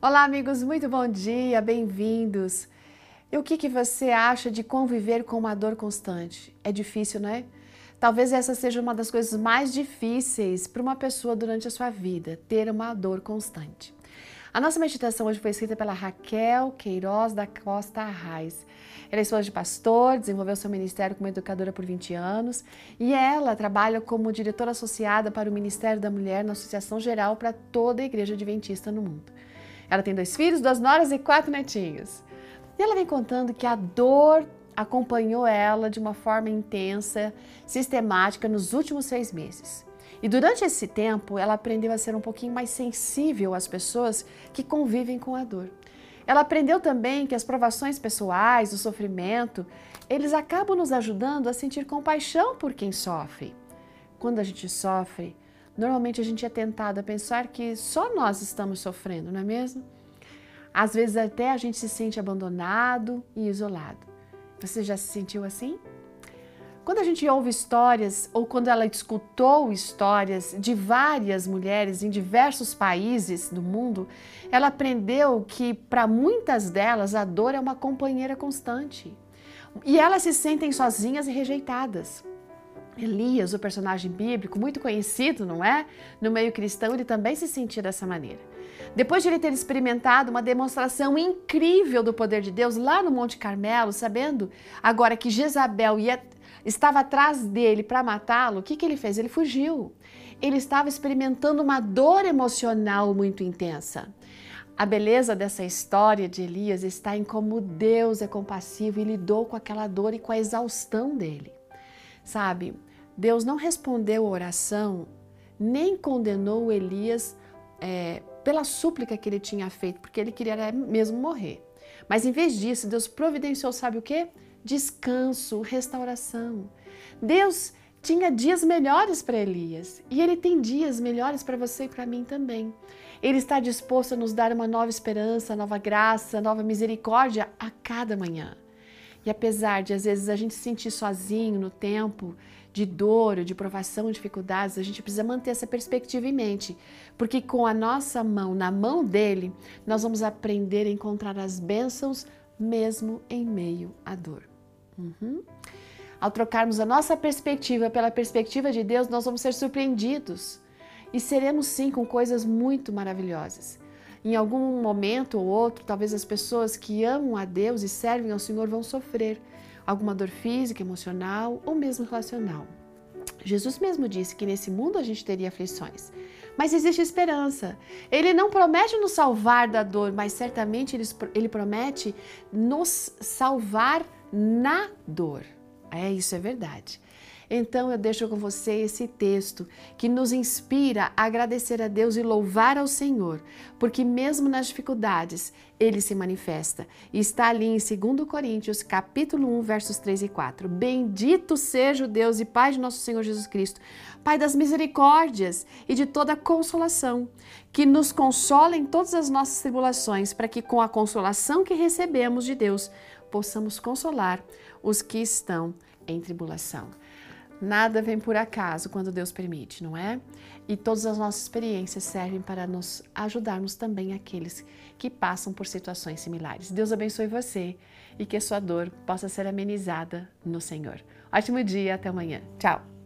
Olá, amigos, muito bom dia, bem-vindos. E o que, que você acha de conviver com uma dor constante? É difícil, não é? Talvez essa seja uma das coisas mais difíceis para uma pessoa durante a sua vida, ter uma dor constante. A nossa meditação hoje foi escrita pela Raquel Queiroz da Costa Arraes. Ela é esposa de pastor, desenvolveu seu ministério como educadora por 20 anos e ela trabalha como diretora associada para o Ministério da Mulher na Associação Geral para toda a Igreja Adventista no mundo. Ela tem dois filhos, duas noras e quatro netinhos. E ela vem contando que a dor acompanhou ela de uma forma intensa, sistemática nos últimos seis meses. E durante esse tempo, ela aprendeu a ser um pouquinho mais sensível às pessoas que convivem com a dor. Ela aprendeu também que as provações pessoais, o sofrimento, eles acabam nos ajudando a sentir compaixão por quem sofre. Quando a gente sofre, normalmente a gente é tentado a pensar que só nós estamos sofrendo, não é mesmo? Às vezes até a gente se sente abandonado e isolado. Você já se sentiu assim? Quando a gente ouve histórias ou quando ela escutou histórias de várias mulheres em diversos países do mundo, ela aprendeu que para muitas delas a dor é uma companheira constante. E elas se sentem sozinhas e rejeitadas. Elias, o personagem bíblico, muito conhecido, não é? No meio cristão, ele também se sentia dessa maneira. Depois de ele ter experimentado uma demonstração incrível do poder de Deus lá no Monte Carmelo, sabendo agora que Jezabel ia, estava atrás dele para matá-lo, o que, que ele fez? Ele fugiu. Ele estava experimentando uma dor emocional muito intensa. A beleza dessa história de Elias está em como Deus é compassivo e lidou com aquela dor e com a exaustão dele. Sabe, Deus não respondeu a oração, nem condenou Elias é, pela súplica que ele tinha feito, porque ele queria mesmo morrer. Mas em vez disso, Deus providenciou, sabe o que? Descanso, restauração. Deus tinha dias melhores para Elias e ele tem dias melhores para você e para mim também. Ele está disposto a nos dar uma nova esperança, nova graça, nova misericórdia a cada manhã. E apesar de às vezes a gente se sentir sozinho no tempo de dor, de provação, dificuldades, a gente precisa manter essa perspectiva em mente, porque com a nossa mão na mão dele, nós vamos aprender a encontrar as bênçãos mesmo em meio à dor. Uhum. Ao trocarmos a nossa perspectiva pela perspectiva de Deus, nós vamos ser surpreendidos e seremos sim com coisas muito maravilhosas. Em algum momento ou outro, talvez as pessoas que amam a Deus e servem ao Senhor vão sofrer alguma dor física, emocional ou mesmo relacional. Jesus mesmo disse que nesse mundo a gente teria aflições, mas existe esperança. Ele não promete nos salvar da dor, mas certamente ele, promete nos salvar na dor. É, isso é verdade. Então eu deixo com você esse texto que nos inspira a agradecer a Deus e louvar ao Senhor, porque mesmo nas dificuldades, ele se manifesta. E está ali em 2 Coríntios, capítulo 1, versos 3 e 4. Bendito seja o Deus e Pai de nosso Senhor Jesus Cristo, Pai das misericórdias e de toda consolação, que nos consola em todas as nossas tribulações, para que com a consolação que recebemos de Deus, possamos consolar os que estão em tribulação. Nada vem por acaso quando Deus permite, não é? E todas as nossas experiências servem para nos ajudarmos também aqueles que passam por situações similares. Deus abençoe você e que a sua dor possa ser amenizada no Senhor. Ótimo dia, até amanhã. Tchau!